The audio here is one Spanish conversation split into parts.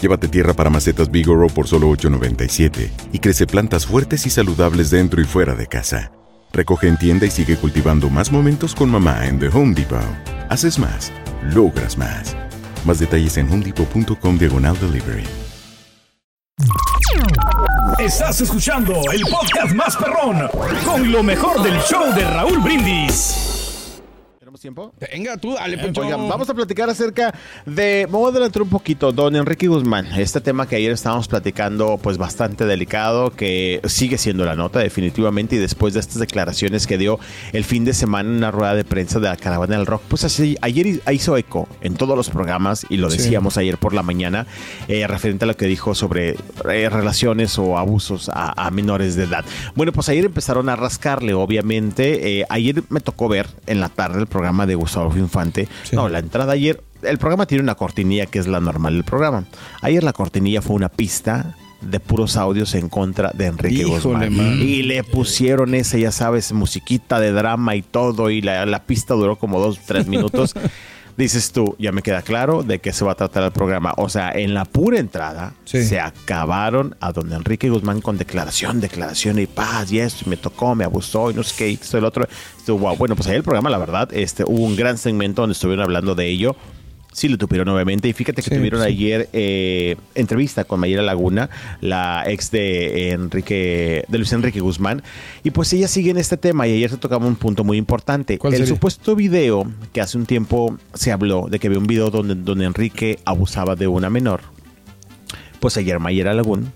Llévate tierra para macetas Bigoro por solo $8.97 y crece plantas fuertes y saludables dentro y fuera de casa. Recoge en tienda y sigue cultivando más momentos con mamá en The Home Depot. Haces más, logras más. Más detalles en homedepot.com diagonal delivery. Estás escuchando el podcast más perrón con lo mejor del show de Raúl Brindis. ¿Tenemos tiempo? Venga, tú, dale, Poncho. Oigan, vamos a platicar acerca de. Voy a adelantar un poquito, don Enrique Guzmán. Este tema que ayer estábamos platicando, pues bastante delicado, que sigue siendo la nota, definitivamente. Y después de estas declaraciones que dio el fin de semana en una rueda de prensa de la caravana del rock, pues así, ayer hizo eco en todos los programas, y lo decíamos ayer por la mañana, eh, referente a lo que dijo sobre eh, relaciones o abusos a, a menores de edad. Bueno, pues ayer empezaron a rascarle, obviamente. Eh, ayer me tocó ver en la tarde el programa de Gustavo Infante. No, la entrada ayer, el programa tiene una cortinilla que es la normal del programa. Ayer la cortinilla fue una pista de puros audios en contra de Enrique Híjole, Guzmán. man. Y le pusieron esa, ya sabes, musiquita de drama y todo, y la, la pista duró como dos, tres minutos. Dices tú, ya me queda claro de qué se va a tratar el programa. O sea, en la pura entrada Sí. se acabaron a don Enrique Guzmán con declaración, declaración y paz, y esto, y me tocó, me abusó, y no sé qué, y esto lo otro. Guau. Bueno, pues ahí el programa, la verdad, este, hubo un gran segmento donde estuvieron hablando de ello. Sí lo tuvieron, obviamente. Y fíjate que Sí, tuvieron sí. ayer eh, entrevista con Mayra Laguna, la ex de Enrique, de Luis Enrique Guzmán. Y pues ella sigue en este tema y ayer se tocaba un punto muy importante. ¿Cuál El sería? supuesto video que hace un tiempo se habló de que había un video donde, donde Enrique abusaba de una menor. Pues ayer Mayra Lagún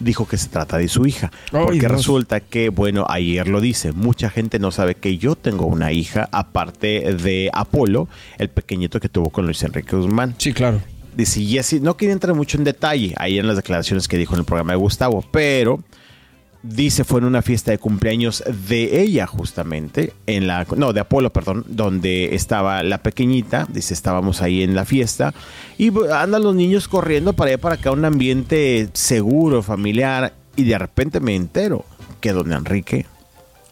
dijo que se trata de su hija. Porque Dios. resulta que, bueno, ayer lo dice, mucha gente no sabe que yo tengo una hija, aparte de Apolo, el pequeñito que tuvo con Luis Enrique Guzmán. Sí, claro. Dice, y así, no quería entrar mucho en detalle ahí en las declaraciones que dijo en el programa de Gustavo, pero dice fue en una fiesta de cumpleaños de ella justamente, en la, no, de Apolo, perdón, donde estaba la pequeñita, dice, estábamos ahí en la fiesta y andan los niños corriendo para allá para acá, un ambiente seguro, familiar, y de repente me entero que don Enrique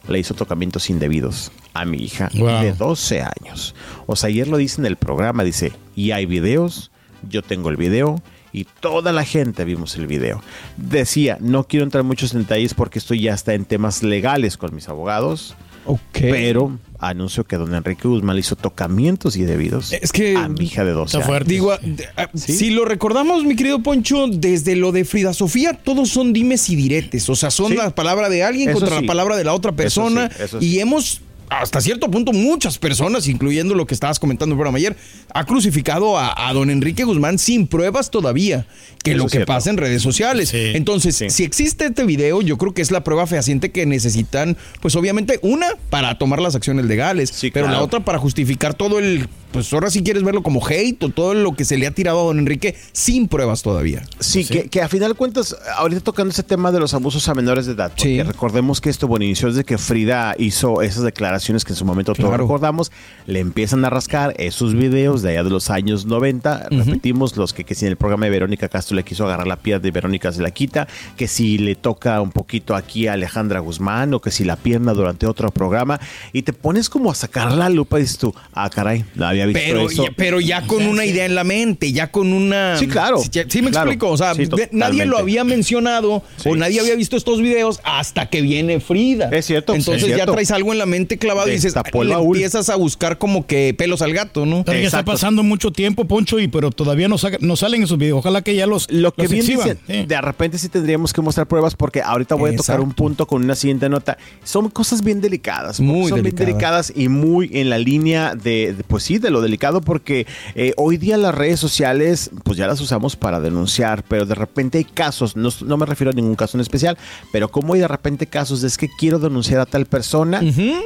le hizo tocamientos indebidos a mi hija Wow. de 12 años. O sea, ayer lo dice en el programa, dice, y hay videos, yo tengo el video y toda la gente vimos el video. Decía, no quiero entrar en muchos detalles porque esto ya está en temas legales con mis abogados, Ok. pero anuncio que don Enrique Guzmán hizo tocamientos indebidos Es que- a mi hija de 12 Está años. fuerte. Digo, ah, ¿Sí? si lo recordamos, mi querido Poncho, desde lo de Frida Sofía, todos son dimes y diretes. O sea, son Sí. la palabra de alguien Eso contra sí. la palabra de la otra persona. sí, eso sí. Y hemos, hasta cierto punto, muchas personas, incluyendo lo que estabas comentando en el programa ayer, ha crucificado a, a don Enrique Guzmán sin pruebas todavía que Eso lo que cierto. pasa en redes sociales. Sí. Entonces, Sí. si existe este video, yo creo que es la prueba fehaciente que necesitan, pues obviamente, una, para tomar las acciones legales, Sí, pero la otra para justificar todo el, pues ahora si quieres verlo como hate o todo lo que se le ha tirado a don Enrique sin pruebas todavía. Sí, Que, que a final de cuentas, ahorita tocando ese tema de los abusos a menores de edad, porque Sí. recordemos que esto, bueno, inició desde que Frida hizo esas declaraciones que en su momento todos Claro. recordamos, le empiezan a rascar esos videos de allá de los años 90, repetimos, los que, que si en el programa de Verónica Castro le quiso agarrar la pierna de Verónica se la quita, que si le toca un poquito aquí a Alejandra Guzmán o que si la pierna durante otro programa, y te pones como a sacar la lupa y dices tú, ah, caray, no había visto Pero, eso. ya, pero ya con una idea en la mente, ya con una... Sí, claro. Sí, ya- sí me Claro. explico. O sea, Sí, nadie lo había mencionado Sí. o nadie había visto estos videos hasta que viene Frida. Es cierto, Entonces es ya traes algo en la mente clavado y dices, le empiezas a buscar como que pelos al gato, ¿no? Pero ya está pasando mucho tiempo, Poncho, y pero todavía no, saca- no salen esos videos. Ojalá que ya los, Lo que los bien exhiban. dicen, Sí. de repente sí tendríamos que mostrar pruebas porque ahorita voy a tocar un punto con una siguiente nota. Son cosas bien delicadas. Muy son bien delicadas. delicadas y muy en la línea de, de, pues sí, de lo delicado porque eh, hoy día las redes sociales, pues ya las usamos para denunciar, pero de repente hay casos, no, no me refiero a ningún caso en especial, pero como hay de repente casos de es que quiero denunciar a tal persona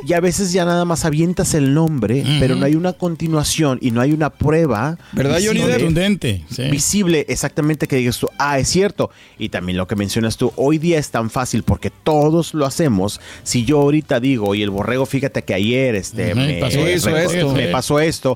y a veces ya nada más avientas el nombre, pero no hay una continuación y no hay una prueba. ¿Verdad, visible- sí. visible exactamente que digas tú, ah, es cierto. Y también lo que mencionas tú, hoy día es tan fácil porque todos lo hacemos. Si yo ahorita digo, y el borrego, fíjate que ayer este, me, pasó eso, me- esto. me pasó esto,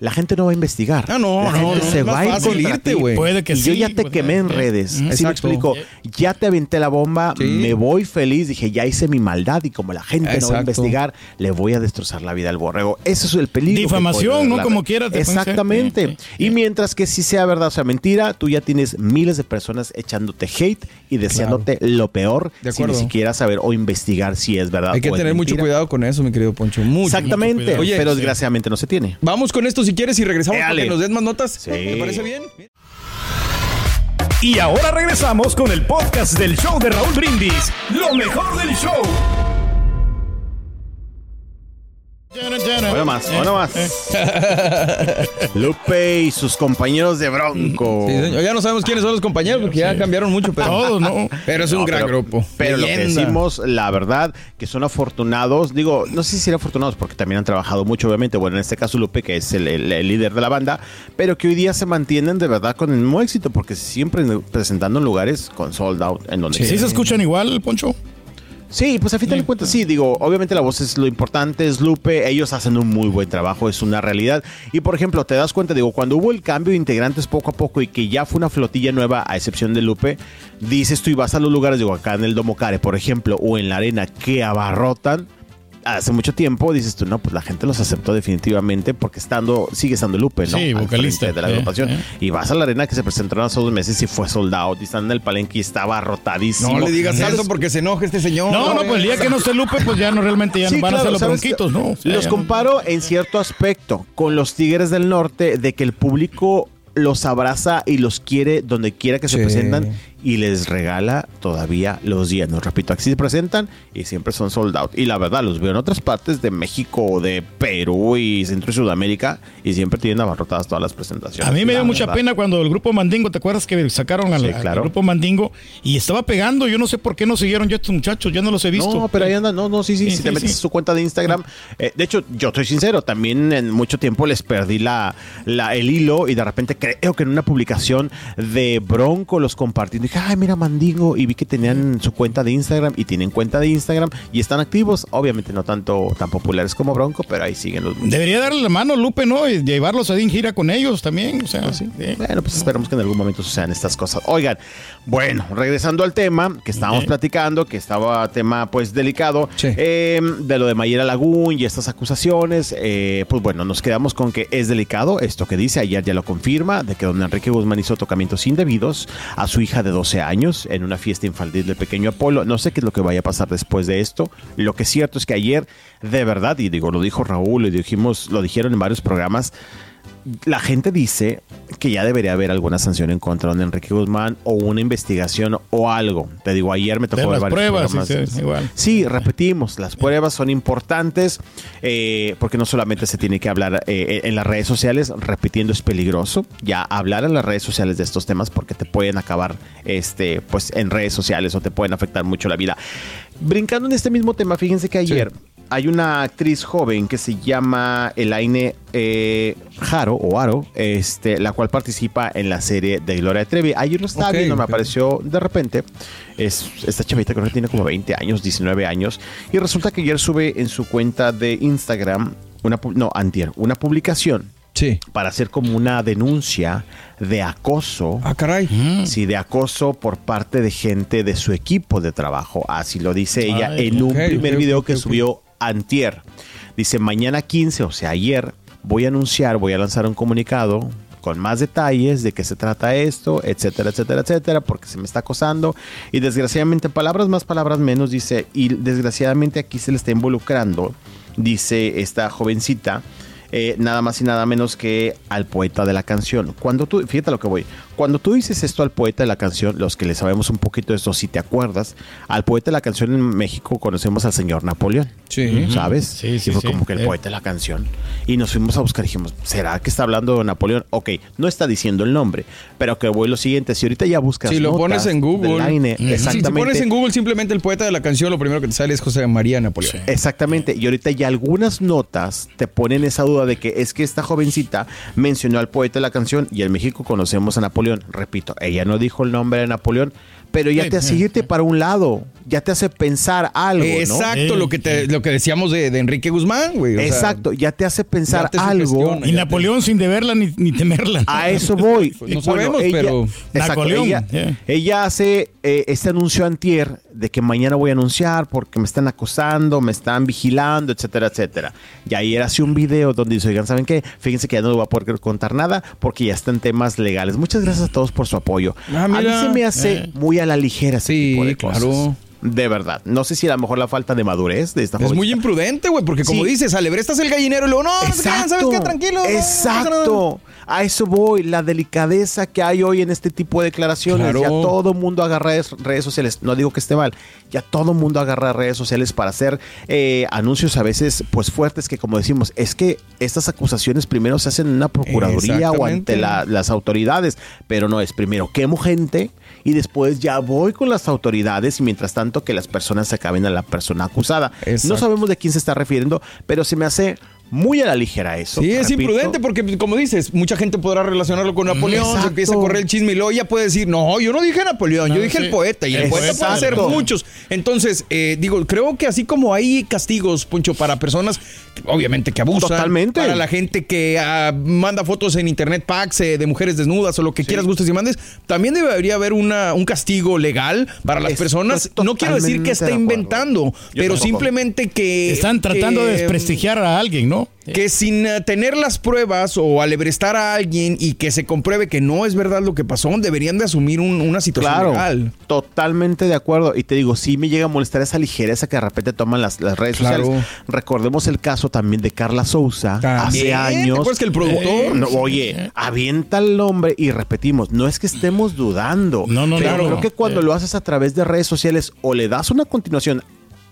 la gente no va a investigar. Ah, no, la no, gente no, se va a ir fácil contra irte, ti. güey. Puede que Y yo sí, ya te pues, quemé en redes. eh, ¿Sí me explico? Ya te aventé la bomba, Sí. me voy feliz, dije, ya hice mi maldad y como la gente no va a investigar, le voy a destrozar la vida al borrego. Ese es el peligro. Difamación, ¿no? Como quiera te pueden hacer. Exactamente. Sí, Y mientras que si sea verdad o sea mentira, tú ya tienes miles de personas echándote hate y deseándote lo peor De sin ni siquiera saber o investigar si es verdad Hay que o es tener mucho cuidado con eso, mi querido Poncho. Mucho. Exactamente, mucho cuidado. Oye, pero sí. desgraciadamente no se tiene. Vamos con esto si quieres y regresamos para que nos des más notas. Sí. ¿Te parece bien? Y ahora regresamos con el podcast del show de Raúl Brindis. Lo mejor del show. Bueno más, Eh, bueno más. Lupe y sus compañeros de Bronco. Sí, señor. Ya no sabemos quiénes son los compañeros porque ya cambiaron mucho, pero. Todos, ¿no? Pero es un No, gran pero- grupo. Pero lo que Leyenda. decimos, la verdad, que son afortunados. Digo, no sé si serán afortunados porque también han trabajado mucho, obviamente. Bueno, en este caso Lupe, que es el, el- el líder de la banda, pero que hoy día se mantienen de verdad con el mismo éxito porque siempre presentando en lugares con sold out. En donde ¿Sí se escuchan igual, Poncho? Sí, pues a fin de cuentas, sí, digo, obviamente la voz es lo importante, es Lupe, ellos hacen un muy buen trabajo, es una realidad. Y por ejemplo, te das cuenta, digo, cuando hubo el cambio de integrantes poco a poco y que ya fue una flotilla nueva, a excepción de Lupe, dices tú y vas a los lugares, digo, acá en el Domo Care, por ejemplo, o en la arena, que abarrotan. Hace mucho tiempo dices tú, no, pues la gente los aceptó definitivamente porque estando, sigue estando Lupe, ¿no? Sí, Al vocalista, de la eh, agrupación. eh. Y vas a la arena que se presentaron hace dos meses y fue sold out y están en el palenque y estaba rotadísimo. No le digas ¿Sabes? eso porque se enoja este señor. No, no, pues el día que no se lupe, pues ya no realmente ya Sí, no van a ser los bronquitos, ¿no? O sea, Los no- comparo en cierto aspecto con los Tigres del Norte, de que el público los abraza y los quiere donde quiera que se presentan y les regala todavía los llenos. Repito, aquí se presentan y siempre son sold out. Y la verdad, los veo en otras partes de México, de Perú y Centro y Sudamérica y siempre tienen abarrotadas todas las presentaciones. A mí me dio mucha verdad. pena cuando el grupo Mandingo, ¿te acuerdas que sacaron al, Sí, claro. grupo Mandingo y estaba pegando? Yo no sé por qué no siguieron ya estos muchachos, ya no los he visto. No, pero ahí andan, no, no, sí, sí, Sí, si te sí, metes sí. a su cuenta de Instagram. eh, de hecho, yo estoy sincero, también en mucho tiempo les perdí la, la- el hilo y de repente creo que en una publicación de Bronco los compartí. Dije, ay, mira, Mandingo. Y vi que tenían su cuenta de Instagram y tienen cuenta de Instagram y están activos. Obviamente no tanto tan populares como Bronco, pero ahí siguen los. Debería darle la mano, Lupe, ¿no? Y llevarlos a en gira con ellos también. O sea, sí. Bueno, pues esperemos que en algún momento sucedan estas cosas. Oigan, bueno, regresando al tema que estábamos platicando, que estaba tema pues delicado, Sí. eh, de lo de Mayera Lagún y estas acusaciones, eh, pues bueno, nos quedamos con que es delicado esto que dice, ayer ya lo confirma, de que don Enrique Guzmán hizo tocamientos indebidos a su hija de 12 años en una fiesta infantil del pequeño Apolo. No sé qué es lo que vaya a pasar después de esto. Lo que es cierto es que ayer, de verdad, y digo, lo dijo Raúl, lo dijimos, lo dijeron en varios programas, la gente dice que ya debería haber alguna sanción en contra de Enrique Guzmán o una investigación o algo. Te digo, ayer me tocó De ver las pruebas, programas. sí, sí, igual. Sí, repetimos, las pruebas son importantes eh, porque no solamente se tiene que hablar eh, en las redes sociales, repitiendo es peligroso, ya hablar en las redes sociales de estos temas porque te pueden acabar este, pues, en redes sociales o te pueden afectar mucho la vida. Brincando en este mismo tema, fíjense que ayer hay una actriz joven que se llama Elaine eh, Jaro o Aro, este, la cual participa en la serie de Gloria Trevi. Ayer lo estaba viendo, me apareció de repente. Es, esta chavita creo que tiene como 20 años, 19 años. Y resulta que ayer sube en su cuenta de Instagram, una, no, antier, una publicación Sí. para hacer como una denuncia de acoso. Ah, caray. Sí, de acoso por parte de gente de su equipo de trabajo. Así lo dice ella Ay, en un primer video que subió antier. Dice, mañana 15, o sea, ayer, voy a anunciar, voy a lanzar un comunicado con más detalles de qué se trata esto, etcétera, etcétera, etcétera, porque se me está acosando. Y desgraciadamente, palabras más, palabras menos, dice, y desgraciadamente aquí se le está involucrando, dice esta jovencita, eh, nada más y nada menos que al poeta de la canción. Cuando tú, fíjate lo que voy, Cuando tú dices esto al poeta de la canción, los que le sabemos un poquito de esto, si te acuerdas, al poeta de la canción en México conocemos al señor Napoleón. Sí. ¿Sabes? Sí, sí, y fue sí. como que el Eh. poeta de la canción. Y nos fuimos a buscar y dijimos, ¿será que está hablando de Napoleón? Ok, no está diciendo el nombre, pero que voy lo siguiente. Si ahorita ya buscas. Si lo notas pones en Google. Exactamente. Si pones en Google simplemente el poeta de la canción, lo primero que te sale es José María Napoleón. Exactamente, y ahorita ya algunas notas te ponen esa duda de que es que esta jovencita mencionó al poeta de la canción y en México conocemos a Napoleón. Repito, ella no dijo el nombre de Napoleón, pero ya te irte para un lado, ya te hace pensar algo, ¿no? Exacto, lo que te, lo que decíamos de, de Enrique Guzmán, güey. o sea, Exacto, ya te hace pensar te algo. Y Napoleón sin deberla ni, ni temerla. A eso voy. No sabemos, pero- Exacto, Napoleón, ella, yeah. ella hace eh, este anuncio antier de que mañana voy a anunciar porque me están acosando, me están vigilando, etcétera, etcétera. Y ayer hace un video donde dice, oigan, ¿saben qué? Fíjense que ya no voy a poder contar nada porque ya están temas legales. Muchas gracias a todos por su apoyo. Ah, a mí se me hace Eh. muy a la ligera ese Sí, tipo de cosas. claro. De verdad. No sé si a lo mejor la falta de madurez de esta Es muy imprudente, güey, porque como Sí. dices, alebrestas el gallinero y luego, no, crean, ¿sabes qué? Tranquilo. no, no pasa nada". Exacto. A eso voy, la delicadeza que hay hoy en este tipo de declaraciones. Claro. Ya todo mundo agarra redes, redes sociales. No digo que esté mal. Ya todo mundo agarra redes sociales para hacer eh, anuncios a veces pues fuertes que como decimos, es que estas acusaciones primero se hacen en una procuraduría o ante la- las autoridades. Pero no, es primero quemo gente y después ya voy con las autoridades y mientras tanto que las personas se acaben a la persona acusada. No sabemos de quién se está refiriendo, pero se me hace muy a la ligera eso. Sí, es repito. imprudente porque, como dices, mucha gente podrá relacionarlo con Napoleón, se empieza a correr el chisme y luego ella puede decir, no, yo no dije Napoleón, yo dije sí. el poeta, y el El poeta puede ser muchos. Entonces, eh, digo, creo que así como hay castigos, Poncho, para personas, obviamente, que abusan, Totalmente. para la gente que ah, manda fotos en internet packs eh, de mujeres desnudas o lo que quieras, gustes y mandes, también debería haber una, un castigo legal para las personas. No quiero decir que de acuerdo. inventando, pero tampoco. simplemente que... Están tratando que- de desprestigiar a alguien, ¿no? Que sin eh, tener las pruebas o alebrestar a alguien y que se compruebe que no es verdad lo que pasó, deberían de asumir un- una situación Claro, legal. totalmente de acuerdo. Y te digo, sí me llega a molestar esa ligereza que de repente toman las, las redes Claro. sociales. Recordemos el caso también de Carla Souza hace ¿te años. acuerdas que el productor? No, oye, avienta el nombre y repetimos, no es que estemos dudando. No, no, pero no, creo que cuando Eh. lo haces a través de redes sociales o le das una continuación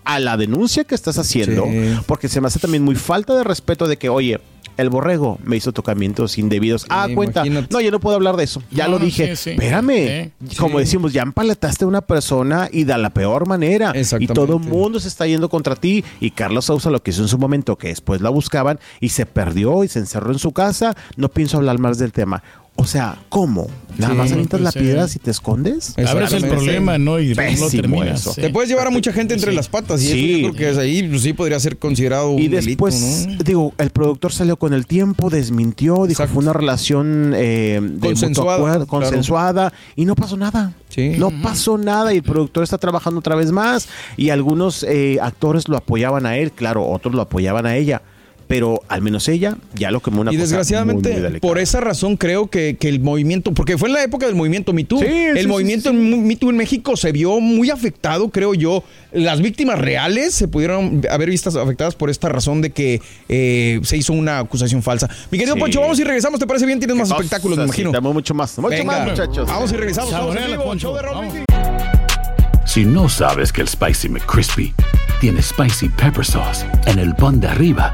a la denuncia que estás haciendo, Sí. porque se me hace también muy falta de respeto de que, oye, el borrego me hizo tocamientos indebidos. ah, cuenta. imagínate. No, yo no puedo hablar de eso. Ya No, lo dije. sí, sí. Espérame. Como sí. decimos, ya empaletaste a una persona y de la peor manera. Y todo el mundo se está yendo contra ti. Y Carlos Sousa lo que hizo en su momento, que después la buscaban y se perdió y se encerró en su casa. No pienso hablar más del tema. O sea, ¿cómo? ¿Nada Sí, más avientas la piedra si te escondes? Exactamente. Abres el problema, ¿no? Y Pésimo terminas. eso. sí. Te puedes llevar a mucha gente entre Sí. las patas y Sí. eso yo creo que es ahí pues, sí podría ser considerado un Y delito, después, ¿no? digo, el productor salió con el tiempo, desmintió, dijo Exacto. fue una relación eh, de Consensuada, acuerdo, claro. consensuada y no pasó nada. Sí. No pasó nada y el productor está trabajando otra vez más y algunos eh, actores lo apoyaban a él, claro, otros lo apoyaban a ella. Pero al menos ella ya lo quemó una y cosa desgraciadamente, muy, muy delicada. por esa razón creo que, que el movimiento, porque fue en la época del movimiento Me Too, Sí, el sí, movimiento sí, Me Too en México se vio muy afectado, creo yo. Las víctimas reales se pudieron haber vistas afectadas por esta razón de que eh, se hizo una acusación falsa. Mi querido Sí. Poncho, vamos y regresamos, ¿te parece bien? Tienes más espectáculos, me sí, imagino. tenemos mucho más, mucho Venga, más, muchachos. Vamos y regresamos. Saboreala, vivo, Poncho. show de Vamos. Si no sabes que el Spicy McCrispy tiene Spicy Pepper Sauce en el pan de arriba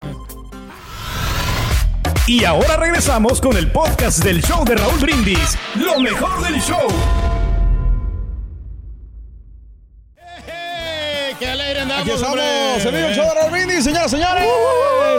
Y ahora regresamos con el podcast del show de Raúl Brindis. Lo mejor del show. ¡Eh, ¡Qué alegre andamos, Aquí estamos, hombre! en vivo el show de Raúl Brindis, señoras y señores.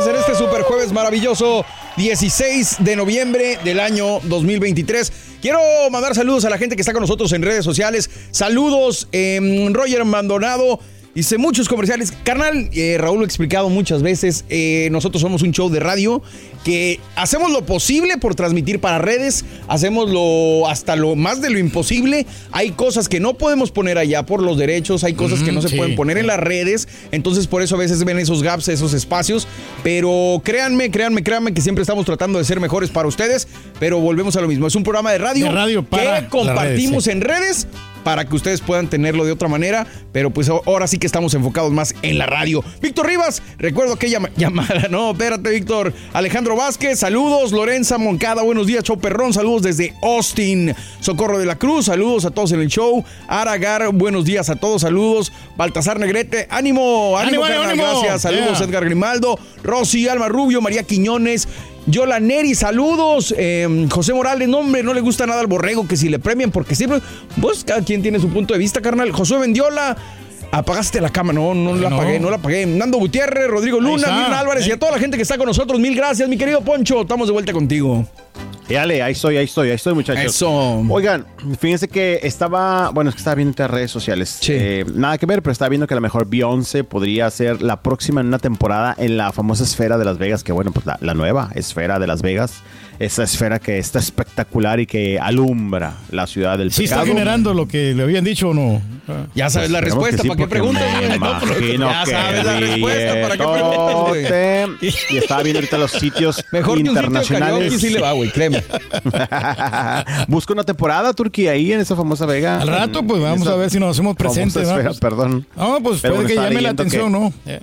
En este super jueves maravilloso, 16 de noviembre del año 2023. Quiero mandar saludos a la gente que está con nosotros en redes sociales. Saludos, em, Roger Maldonado. Hice muchos comerciales. Carnal, eh, Raúl lo ha explicado muchas veces. eh, nosotros somos un show de radio que hacemos lo posible por transmitir para redes. Hacemos lo hasta lo más de lo imposible. Hay cosas que no podemos poner allá por los derechos. Hay cosas que no se sí. pueden poner en las redes. Entonces, por eso a veces ven esos gaps, esos espacios. Pero créanme, créanme, créanme que siempre estamos tratando de ser mejores para ustedes. Pero volvemos a lo mismo. Es un programa de radio, De radio para que compartimos redes, sí. en redes para que ustedes puedan tenerlo de otra manera, pero pues ahora sí que estamos enfocados más en la radio. Víctor Rivas, recuerdo aquella llama- llamada, no, espérate Víctor. Alejandro Vázquez, saludos. Lorenza Moncada, buenos días, Show Perrón, saludos desde Austin. Socorro de la Cruz, saludos a todos en el show. Aragar, buenos días a todos, saludos. Baltasar Negrete, ánimo, ánimo, Ánimo, gracias. Saludos Yeah. Edgar Grimaldo, Rosy, Alma Rubio, María Quiñones. Yola Neri, saludos. Eh, José Morales, no, hombre, no le gusta nada al borrego que si le premian, porque siempre, pues cada quien tiene su punto de vista, carnal. Josué Vendiola, apagaste la cama, no, no la No. apagué, no la apagué. Nando Gutiérrez, Rodrigo Luna, Mirna Álvarez y a toda la gente que está con nosotros, mil gracias, mi querido Poncho. Estamos de vuelta contigo. Dale, ahí estoy, ahí estoy, ahí estoy, muchachos. Eso. Oigan, fíjense que estaba, bueno, es que estaba viendo en redes sociales. Sí. Eh, nada que ver, pero estaba viendo que a lo mejor Beyoncé podría ser la próxima en una temporada en la famosa esfera de Las Vegas, que bueno, pues la, la nueva esfera de Las Vegas. Esa esfera que está espectacular y que alumbra la ciudad del Sí está pecado. generando lo que le habían dicho o no. Ah. Ya sabes la Esperemos respuesta, que sí, ¿para qué preguntas? Imagino ya que sabes la respuesta, ¿para qué preguntas. Y estaba viendo ahorita los sitios Mejor que un sitio de internacionales. sí le va, güey, créeme. Busca una temporada, Turquía, ahí en esa famosa Vega. Al rato, pues vamos Esa a ver si nos hacemos presentes. ¿no? esfera, Pues, perdón. No, pues Pero puede que llame la atención, que- ¿no? Eh.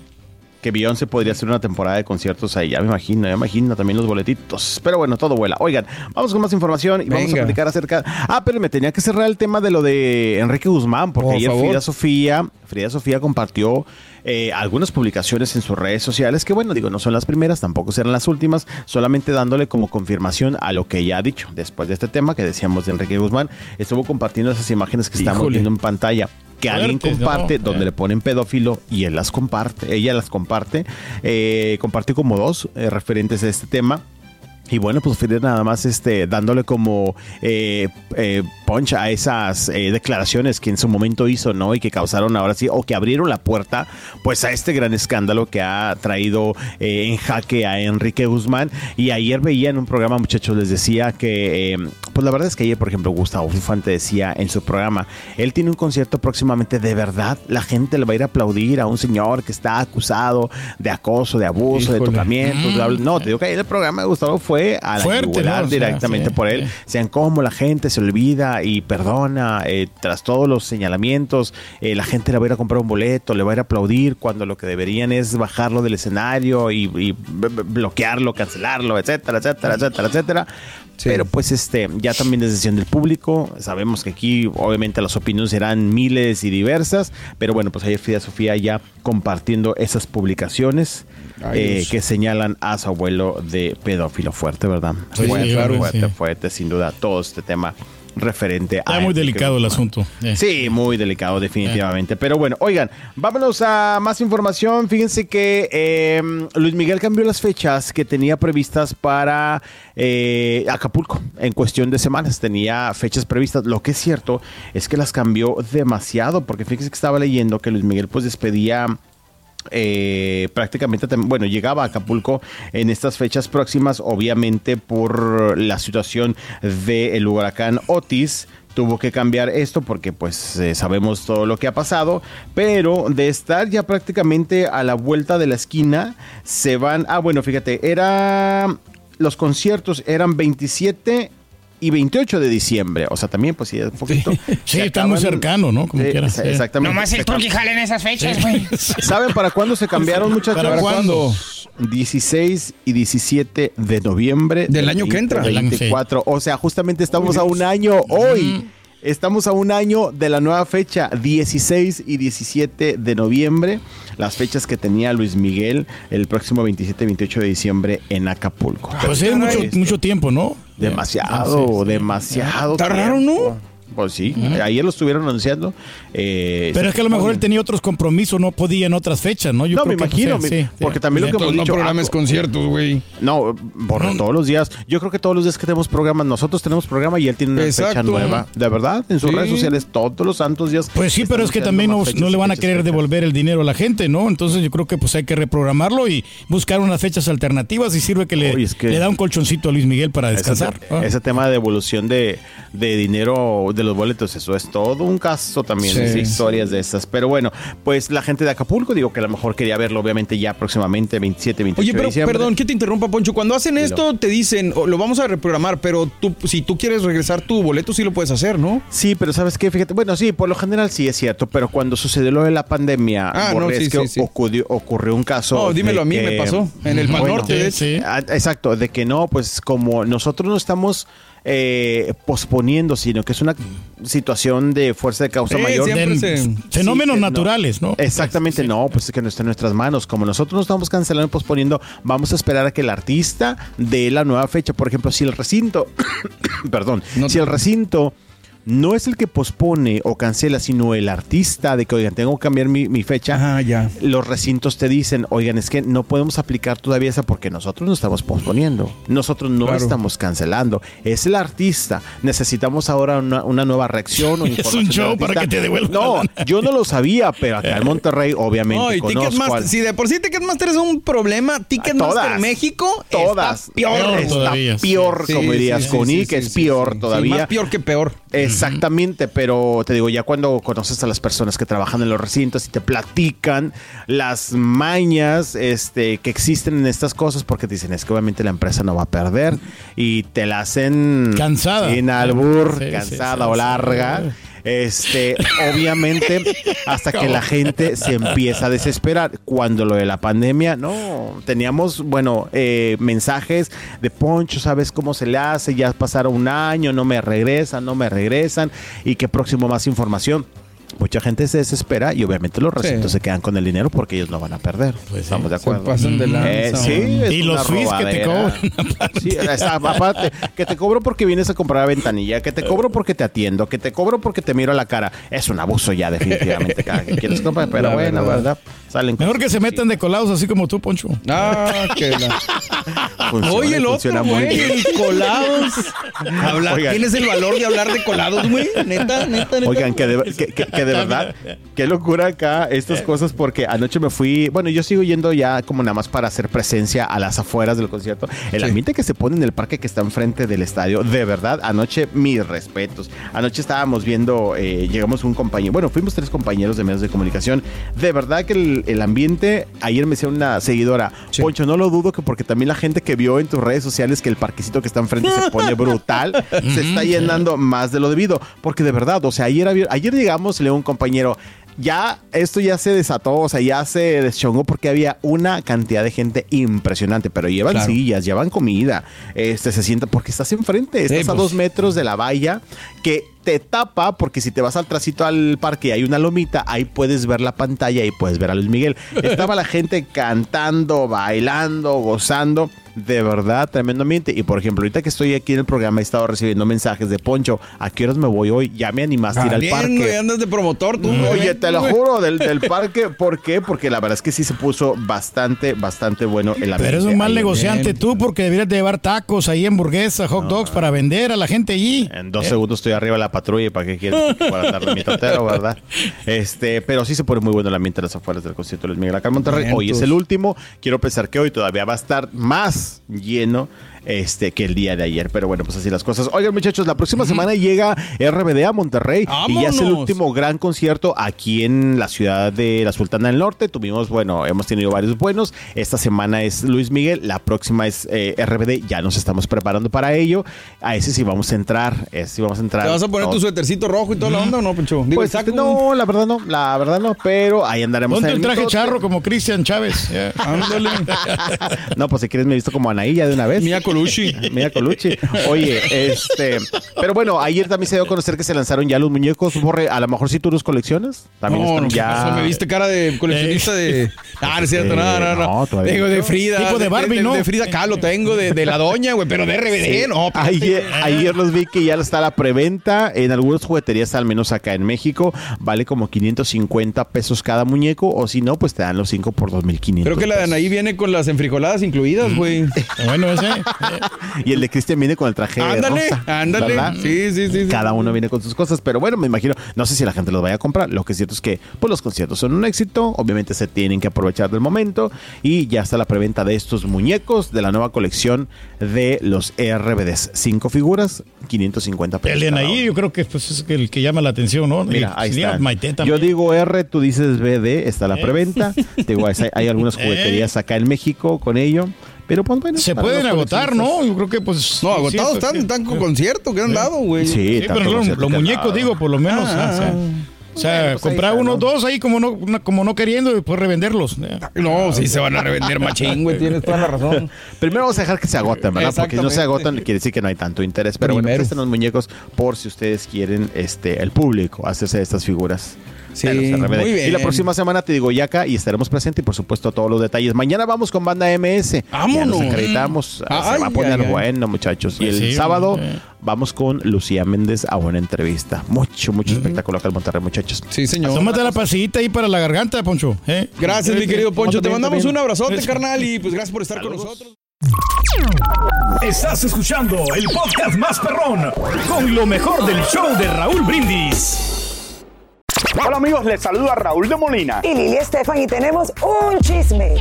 Que Beyoncé podría hacer una temporada de conciertos ahí. Ya me imagino, ya me imagino también los boletitos. Pero bueno, todo vuela. Oigan, vamos con más información y vamos a platicar acerca. Ah, pero me tenía que cerrar el tema de lo de Enrique Guzmán, porque Por ayer favor. Frida Sofía, Frida Sofía compartió eh, algunas publicaciones en sus redes sociales que, bueno, digo, no son las primeras, tampoco serán las últimas, solamente dándole como confirmación a lo que ella ha dicho. Después de este tema que decíamos de Enrique Guzmán, estuvo compartiendo esas imágenes que estamos viendo en pantalla. Que alguien comparte, donde Eh. le ponen pedófilo y él las comparte, ella las comparte. Eh, compartió como dos eh, referentes a este tema. Y bueno, pues Frida nada más este, dándole como eh, eh, punch a esas eh, declaraciones que en su momento hizo, ¿no? Y que causaron ahora sí, o que abrieron la puerta, pues a este gran escándalo que ha traído en jaque a Enrique Guzmán. Y ayer veía en un programa, muchachos, les decía que, pues la verdad es que ayer, por ejemplo, Gustavo Infante decía en su programa, él tiene un concierto próximamente, de verdad, la gente le va a ir a aplaudir a un señor que está acusado de acoso, de abuso, de Híjole. tocamientos, bla, bla. no, te digo que ayer el programa de Gustavo fue a la Fuerte, ¿no? O sea, directamente sí, por él. sí. Sean como la gente se olvida y perdona eh, tras todos los señalamientos, eh, la gente le va a ir a comprar un boleto, le va a ir a aplaudir cuando lo que deberían es bajarlo del escenario y, bloquearlo, cancelarlo, etcétera, etcétera, etcétera, etcétera. Sí. Pero pues este, ya también es decisión del público. Sabemos que aquí obviamente las opiniones serán miles y diversas, pero bueno, pues ayer Frida Sofía ya compartiendo esas publicaciones Ay, eh, que señalan a su abuelo de pedófilo fuerte, ¿verdad? Sí, fuerte, claro, fuerte, sí. fuerte, sin duda, todo este tema referente a... Está muy delicado el asunto. Eh. Sí, muy delicado, definitivamente. Pero bueno, oigan, vámonos a más información. Fíjense que eh, Luis Miguel cambió las fechas que tenía previstas para eh, Acapulco en cuestión de semanas. Tenía fechas previstas. Lo que es cierto es que las cambió demasiado, porque fíjense que estaba leyendo que Luis Miguel pues despedía eh, prácticamente, bueno, llegaba a Acapulco en estas fechas próximas, obviamente por la situación del huracán Otis. Tuvo que cambiar esto porque pues eh, sabemos todo lo que ha pasado, pero de estar ya prácticamente a la vuelta de la esquina, se van, ah bueno, fíjate, era, los conciertos eran 27 y 28 de diciembre, o sea, también pues sí, un poquito. Sí, Se está muy cercano, ¿no? Como Eh, quiera, exa- sí. Exactamente. Nomás el turqui jala en esas fechas, güey. ¿Saben para cuándo se cambiaron, muchachos? ¿Para cuándo? 16 y 17 de noviembre Del año que entra. Del año, sí. 24. O sea, justamente estamos a un año hoy. Estamos a un año de la nueva fecha, 16 y 17 de noviembre, las fechas que tenía Luis Miguel el próximo 27 y 28 de diciembre en Acapulco. Pues es mucho, mucho tiempo, ¿no? Demasiado, Ah, sí, sí. demasiado. Está raro, ¿no? Pues sí, ayer lo estuvieron anunciando. eh, Pero es que a lo mejor él tenía otros compromisos, no podía en otras fechas, ¿no? Yo No, creo me que, pues, imagino, sí, mi- sí, porque sí. también lo que hemos no dicho. programes ah, conciertos, güey. No, por todos los días. Yo creo que todos los días que tenemos programas, nosotros tenemos programa y él tiene una fecha nueva. De verdad, en sus Sí. redes sociales, todos los santos días. Pues sí, pero es que también no, fechas no le van a querer fechas. devolver el dinero a la gente, ¿no? Entonces yo creo que pues hay que reprogramarlo y buscar unas fechas alternativas y sirve que le, Oye, es que- le da un colchoncito a Luis Miguel para descansar. Ese, Ah. ese tema de devolución de, de dinero de los boletos, eso es todo un caso también, Sí. es historias de estas. Pero bueno, pues la gente de Acapulco, digo que a lo mejor quería verlo, obviamente, ya próximamente, 27, 28 Oye, de pero diciembre. perdón que te interrumpa, Poncho. Cuando hacen esto, te dicen, "Oh, lo vamos a reprogramar, pero tú, si tú quieres regresar tu boleto, sí lo puedes hacer, ¿no? Sí, pero ¿sabes qué? Fíjate, bueno, sí, por lo general sí es cierto, pero cuando sucedió lo de la pandemia, Ah, no, sí, que sí, sí. ocurrió, ocurrió un caso. No, dímelo a mí, que- me pasó. En el Pal Bueno, Norte, de hecho. sí. Ah, Exacto, de que no, pues como nosotros no estamos eh, posponiendo, sino que es una situación de fuerza de causa Sí, mayor. se- fenómenos Sí, no. naturales, ¿no? Exactamente, no, pues es que no está en nuestras manos. Como nosotros no estamos cancelando y posponiendo, vamos a esperar a que el artista dé la nueva fecha. Por ejemplo, si el recinto, perdón, No si el recinto no es el que pospone o cancela, sino el artista de que, oigan, tengo que cambiar mi, mi fecha. Ajá, ya. Los recintos te dicen, oigan, es que no podemos aplicar todavía esa porque nosotros no estamos posponiendo. Nosotros no Claro. estamos cancelando. Es el artista. Necesitamos ahora una, una nueva reacción o Es un show para que te devuelvan No, yo no lo sabía, pero acá en Monterrey, obviamente, No, y conozco Ticketmaster, al- si de por sí Ticketmaster es un problema, Ticketmaster. México Todas. está peor. Peor Está peor, Sí, como sí, dirías, sí, con es peor todavía. Más peor que peor. Exactamente, pero te digo, ya cuando conoces a las personas que trabajan en los recintos y te platican las mañas este, que existen en estas cosas, porque te dicen, es que obviamente la empresa no va a perder y te la hacen Cansada. sin albur, Sí, cansada sí, o larga. Este, obviamente, hasta que la gente se empieza a desesperar. Cuando lo de la pandemia, no, teníamos, bueno, eh, mensajes de Poncho, ¿sabes cómo se le hace? Ya pasaron un año, no me regresan, no me regresan, y que próximo más información. Mucha gente se desespera y obviamente los recintos Sí. se quedan con el dinero porque ellos no van a perder. Pues sí. Estamos de Se acuerdo. pasan de lanza, Eh, sí, es Y los fees que te cobran, Sí, esa- aparte, que te cobro porque vienes a comprar a ventanilla, que te cobro porque te atiendo, que te cobro porque te miro a la cara. Es un abuso ya, definitivamente, cada que quieres comprar, pero La bueno, verdad. ¿verdad? Salen Mejor que se metan de colados así como tú, Poncho. Ah, que la... Funciona, Oye, el otro, güey, el colados. Habla-. ¿Tienes el valor de hablar de colados, güey? Neta, neta, neta. Oigan, que de, que- que- que de verdad, qué locura acá estas cosas, porque anoche me fui, bueno, yo sigo yendo ya como nada más para hacer presencia a las afueras del concierto. El Sí. ambiente que se pone en el parque que está enfrente del estadio, de verdad, anoche mis respetos. Anoche estábamos viendo, eh, llegamos un compañero, bueno, fuimos tres compañeros de medios de comunicación. De verdad que el, el ambiente, ayer me decía una seguidora, Sí. Poncho, no lo dudo que porque también la gente que vio en tus redes sociales que el parquecito que está enfrente se pone brutal, se está llenando más de lo debido. Porque de verdad, o sea, ayer, ayer llegamos, le un compañero, ya esto ya se desató, o sea, ya se deschongó porque había una cantidad de gente impresionante, pero llevan Claro. sillas, llevan comida, este se sienta porque estás enfrente, estás a pues. dos metros de la valla que te tapa porque si te vas al tracito al parque y hay una lomita, ahí puedes ver la pantalla y puedes ver a Luis Miguel. Estaba la gente cantando, bailando, gozando. De verdad, tremendo ambiente. Y por ejemplo, ahorita que estoy aquí en el programa, he estado recibiendo mensajes de Poncho. ¿A qué horas me voy hoy? Ya me animaste a ir al parque. andas de promotor tú. Oye, te lo juro, del, del parque. ¿Por qué? Porque la verdad es que sí se puso bastante, bastante bueno el ambiente. Pero eres un mal ahí. negociante tú porque deberías de llevar tacos ahí, hamburguesas, hot dogs para vender a la gente allí. En dos segundos estoy arriba de la patrulla para qué quieres para mi totero, ¿verdad? Este, pero sí se pone muy bueno el ambiente a las afueras del concierto de Luis Miguel acá en Monterrey. Hoy es el último. Quiero pensar que hoy todavía va a estar más lleno este que el día de ayer. Pero bueno, pues así las cosas. Oigan, muchachos, la próxima semana llega RBD a Monterrey y ya es el último gran concierto aquí en la ciudad de la Sultana del Norte. Tuvimos, bueno, hemos tenido varios buenos. Esta semana es Luis Miguel, la próxima es eh, RBD. Ya nos estamos preparando para ello. A ese sí vamos a entrar. Ese sí vamos a entrar. ¿Te vas a poner No, tu suétercito rojo y toda la onda o no, Poncho? Digo, pues saco. no, la verdad no, la verdad no, pero ahí andaremos. Ponte el traje charro como Cristian Chávez. Ándale. no, pues si quieres me he visto como Anaí ya de una vez. Mía Colucci. Mira Colucci. Oye, este, pero bueno, ayer también se dio a conocer que se lanzaron ya los muñecos, Borre, a lo mejor si tú los coleccionas, también No, están no, ¿qué ya. pasó? Me viste cara de coleccionista de. Ah, no es cierto, no, no, no. no, todavía Tengo de Frida. Tipo de Barbie, ¿no? De Frida Kahlo tengo, de, de la doña, güey, pero de RBD, no. espérate. Ayer, ayer los vi que ya está la preventa en algunas jugueterías, al menos acá en México. Vale como 550 pesos cada muñeco, o si no, pues te dan los 5 por 2500. Creo que la de. Anaí viene con las enfrijoladas incluidas, güey. Bueno, ese. Eh, Y el de Cristian viene con el traje Ándale, rosa, ándale. ¿verdad? Sí, sí, sí, sí. Cada uno viene con sus cosas, pero bueno, me imagino, no sé si la gente los vaya a comprar. Lo que es cierto es que pues, los conciertos son un éxito, obviamente se tienen que aprovechar del momento y ya está la preventa de estos muñecos de la nueva colección de los RBDs. Cinco figuras, 550 pesos. El de uno. yo creo que pues, es el que llama la atención, ¿no? Mira, ahí está. Yo digo R, tú dices BD, está la preventa. Te digo, hay, hay algunas jugueterías acá en México con ello. Pero pues bueno. Se pueden agotar. ¿no? Yo creo que pues. No, agotados pues, están, sí. están con concierto que han dado, güey. Sí, Sí, pero los, muñecos, digo, por lo menos. Ah, o sea, o sea, Bueno, pues comprar está, uno o ¿no? dos ahí como no, como no queriendo y después revenderlos. eh. No, sí se van a revender machín, güey. Tienes toda la razón. Primero vamos a dejar que se agoten, ¿verdad? Porque si no se agotan, quiere decir que no hay tanto interés. Pero bueno, Primero. pues están los muñecos por si ustedes quieren, este, el público, hacerse de estas figuras. Sí, muy bien. Y la próxima semana te digo Yaca y estaremos presentes y por supuesto todos los detalles. Mañana vamos con banda MS. Ya Vámonos. nos acreditamos. Ay, se va a poner ay, ay. bueno, muchachos. y Pues el sí, sábado eh. vamos con Lucía Méndez a una entrevista. Mucho, mucho espectáculo acá en Monterrey, muchachos. Sí, señor. Tómate la pasillita ahí para la garganta, Poncho. ¿eh? Gracias, mi querido Poncho. Te mandamos también. un abrazote, Eso. carnal, y pues gracias por estar con nosotros. Estás escuchando el podcast más perrón con lo mejor del show de Raúl Brindis. Hola amigos, les saluda Raúl de Molina. y Lili Estefan y tenemos un chisme.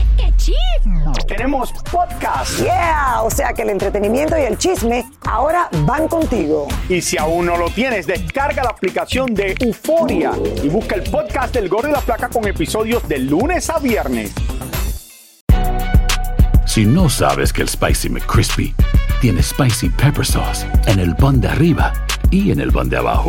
Tenemos podcast Yeah, o sea que el entretenimiento y el chisme ahora van contigo. y si aún no lo tienes, descarga la aplicación de Euforia y busca el podcast del Gordo y la Placa con episodios de lunes a viernes. Si no sabes que el Spicy McCrispy tiene Spicy Pepper Sauce en el pan de arriba y en el pan de abajo,